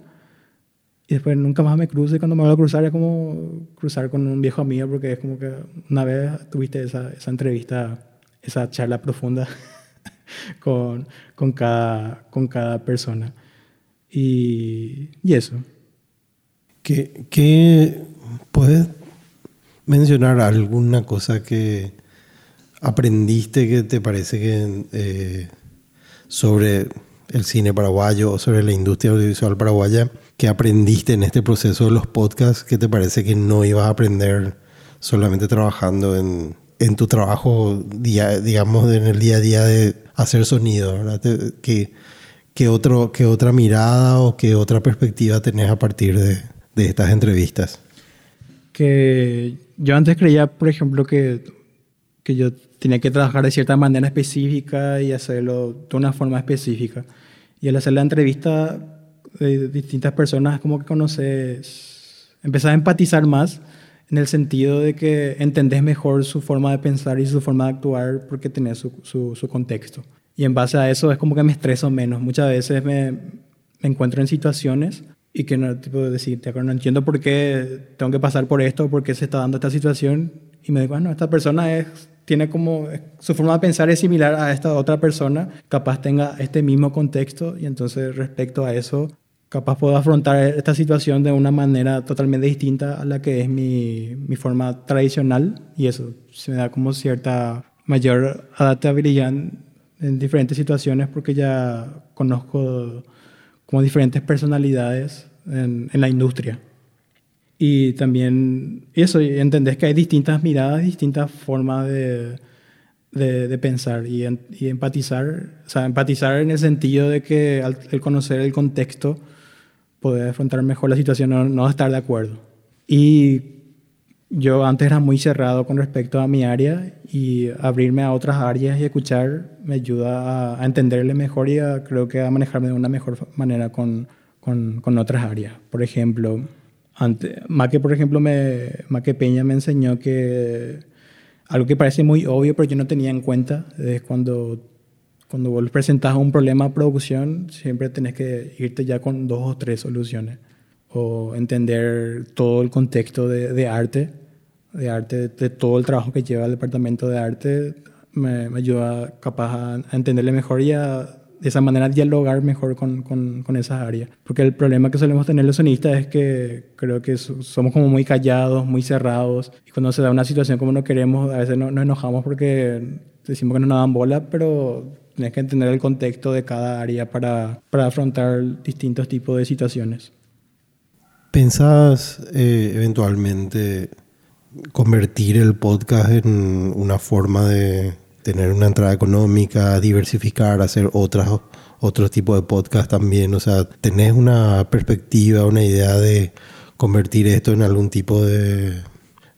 y después nunca más me cruce. Cuando me voy a cruzar es como cruzar con un viejo amigo porque es como que una vez tuviste esa, esa entrevista, esa charla profunda [laughs] con, con, cada, con cada persona. Y, y eso. ¿Qué, puedes mencionar alguna cosa que aprendiste que te parece que eh, sobre el cine paraguayo o sobre la industria audiovisual paraguaya que aprendiste en este proceso de los podcasts que te parece que no ibas a aprender solamente trabajando en, en tu trabajo, día, digamos, en el día a día de hacer sonido, ¿verdad? ¿Qué, qué, otro, ¿Qué otra mirada o qué otra perspectiva tenés a partir de, de estas entrevistas? Que yo antes creía, por ejemplo, que, que yo tenía que trabajar de cierta manera específica y hacerlo de una forma específica. Y al hacer la entrevista de distintas personas, como que conoces, empezás a empatizar más en el sentido de que entendés mejor su forma de pensar y su forma de actuar porque tenés su, su, su contexto. Y en base a eso es como que me estreso menos. Muchas veces me, me encuentro en situaciones y que no, tipo, decirte, no entiendo por qué tengo que pasar por esto, por qué se está dando esta situación. Y me digo, bueno, esta persona es, tiene como, su forma de pensar es similar a esta otra persona, capaz tenga este mismo contexto y entonces respecto a eso, capaz puedo afrontar esta situación de una manera totalmente distinta a la que es mi, mi forma tradicional y eso se me da como cierta mayor adaptabilidad en diferentes situaciones porque ya conozco como diferentes personalidades en, en la industria. Y también eso, entendés que hay distintas miradas, distintas formas de, de, de pensar y, y, empatizar. O sea, empatizar en el sentido de que al, conocer el contexto, poder afrontar mejor la situación, no, no estar de acuerdo. Y yo antes era muy cerrado con respecto a mi área y abrirme a otras áreas y escuchar me ayuda a, entenderle mejor y a, creo que a manejarme de una mejor manera con, con, con otras áreas. Por ejemplo, antes, Maque, por ejemplo, me, Maque Peña me enseñó que algo que parece muy obvio, pero yo no tenía en cuenta, es cuando Cuando vos presentas un problema a producción, siempre tenés que irte ya con dos o tres soluciones. O entender todo el contexto de, de arte, de arte, de todo el trabajo que lleva el departamento de arte, me, me ayuda capaz a, a entenderle mejor y a de esa manera dialogar mejor con, con, con, esas áreas. Porque el problema que solemos tener los sonistas es que creo que somos como muy callados, muy cerrados, y cuando se da una situación como no queremos, a veces no, nos enojamos porque decimos que no nos dan bola, pero tienes que entender el contexto de cada área para, para afrontar distintos tipos de situaciones. ¿Pensás eh, eventualmente convertir el podcast en una forma de tener una entrada económica, diversificar, hacer otras, otro tipo de podcast también. O sea, ¿tenés una perspectiva, una idea de convertir esto en algún tipo de,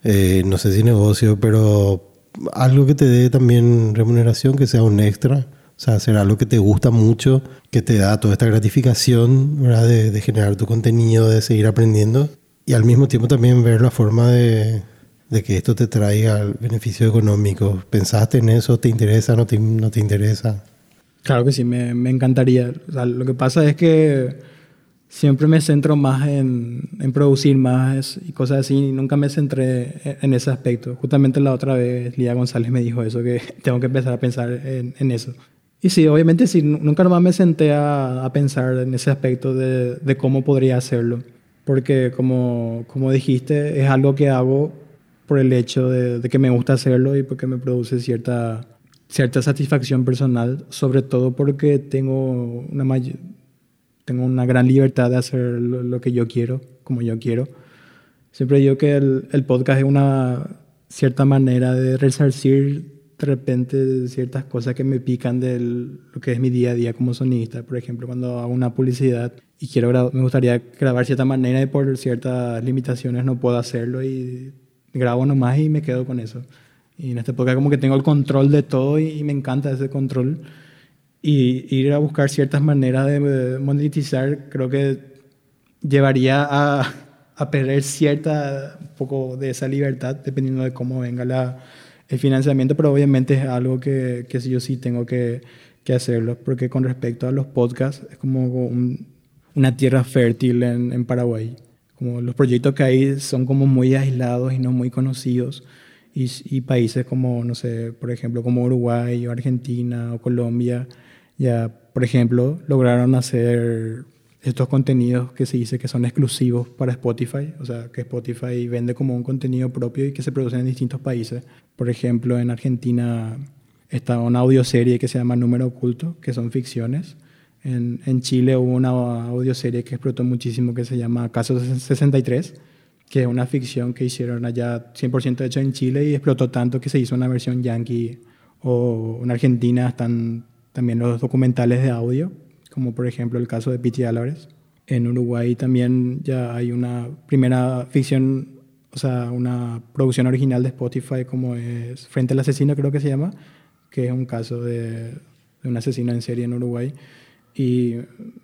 eh, no sé si negocio, pero algo que te dé también remuneración, que sea un extra? O sea, hacer algo que te gusta mucho, que te da toda esta gratificación, ¿verdad? De, de generar tu contenido, de seguir aprendiendo. Y al mismo tiempo también ver la forma de, de que esto te traiga beneficio económico. ¿Pensaste en eso? ¿Te interesa? ¿No te, no te interesa? Claro que sí, me, me encantaría. O sea, lo que pasa es que siempre me centro más en, en, producir más y cosas así. Y nunca me centré en ese aspecto. Justamente la otra vez Lía González me dijo eso, que [laughs] tengo que empezar a pensar en, en eso. Y sí, obviamente sí, nunca más me senté a, a pensar en ese aspecto de, de, cómo podría hacerlo. Porque como, como dijiste, es algo que hago por el hecho de, de, que me gusta hacerlo y porque me produce cierta, cierta satisfacción personal, sobre todo porque tengo una, may tengo una gran libertad de hacer lo, lo, que yo quiero, como yo quiero. Siempre digo que el, el, podcast es una cierta manera de resarcir de repente ciertas cosas que me pican de lo que es mi día a día como sonista. Por ejemplo, cuando hago una publicidad y quiero me gustaría grabar cierta manera y por ciertas limitaciones no puedo hacerlo y grabo nomás y me quedo con eso. Y en esta época como que tengo el control de todo y, me encanta ese control. Y ir a buscar ciertas maneras de monetizar creo que llevaría a, a perder cierta un poco de esa libertad dependiendo de cómo venga la, el financiamiento, pero obviamente es algo que, que yo sí tengo que, que hacerlo, porque con respecto a los podcasts es como un, una tierra fértil en, en Paraguay. Como los proyectos que hay son como muy aislados y no muy conocidos. Y, países como, no sé, por ejemplo, como Uruguay o Argentina o Colombia, ya, por ejemplo, lograron hacer estos contenidos que se dice que son exclusivos para Spotify, o sea, que Spotify vende como un contenido propio y que se produce en distintos países. Por ejemplo, en Argentina está una audioserie que se llama Número Oculto, que son ficciones en, en, Chile hubo una audioserie que explotó muchísimo que se llama Caso 63, que es una ficción que hicieron allá 100% hecha en Chile y explotó tanto que se hizo una versión yankee. O en Argentina están también los documentales de audio, como por ejemplo el caso de Piti Álvarez. En Uruguay también ya hay una primera ficción, o sea, una producción original de Spotify como es Frente al Asesino, creo que se llama, que es un caso de, de un asesino en serie en Uruguay. Y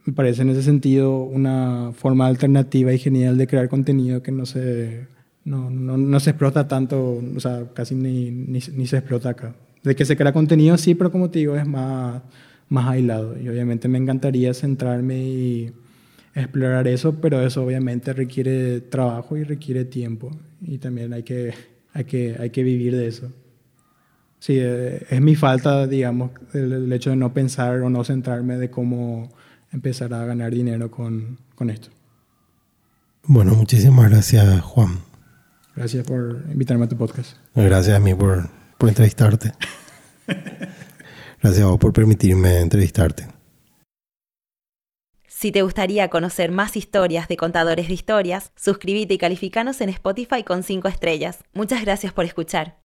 me parece en ese sentido una forma alternativa y genial de crear contenido que no se, no, no, no se explota tanto, o sea, casi ni, ni, ni, se explota acá. De que se crea contenido sí, pero como te digo, es más, más aislado. Y obviamente me encantaría centrarme y explorar eso, pero eso obviamente requiere trabajo y requiere tiempo. Y también hay que, hay que, hay que vivir de eso. Sí, eh, es mi falta, digamos, el, el, hecho de no pensar o no centrarme de cómo empezar a ganar dinero con, con esto. Bueno, muchísimas gracias, Juan. Gracias por invitarme a tu podcast. Gracias a mí por, por entrevistarte. [laughs] gracias a vos por permitirme entrevistarte. Si te gustaría conocer más historias de contadores de historias, suscríbete y calificanos en Spotify con 5 estrellas. Muchas gracias por escuchar.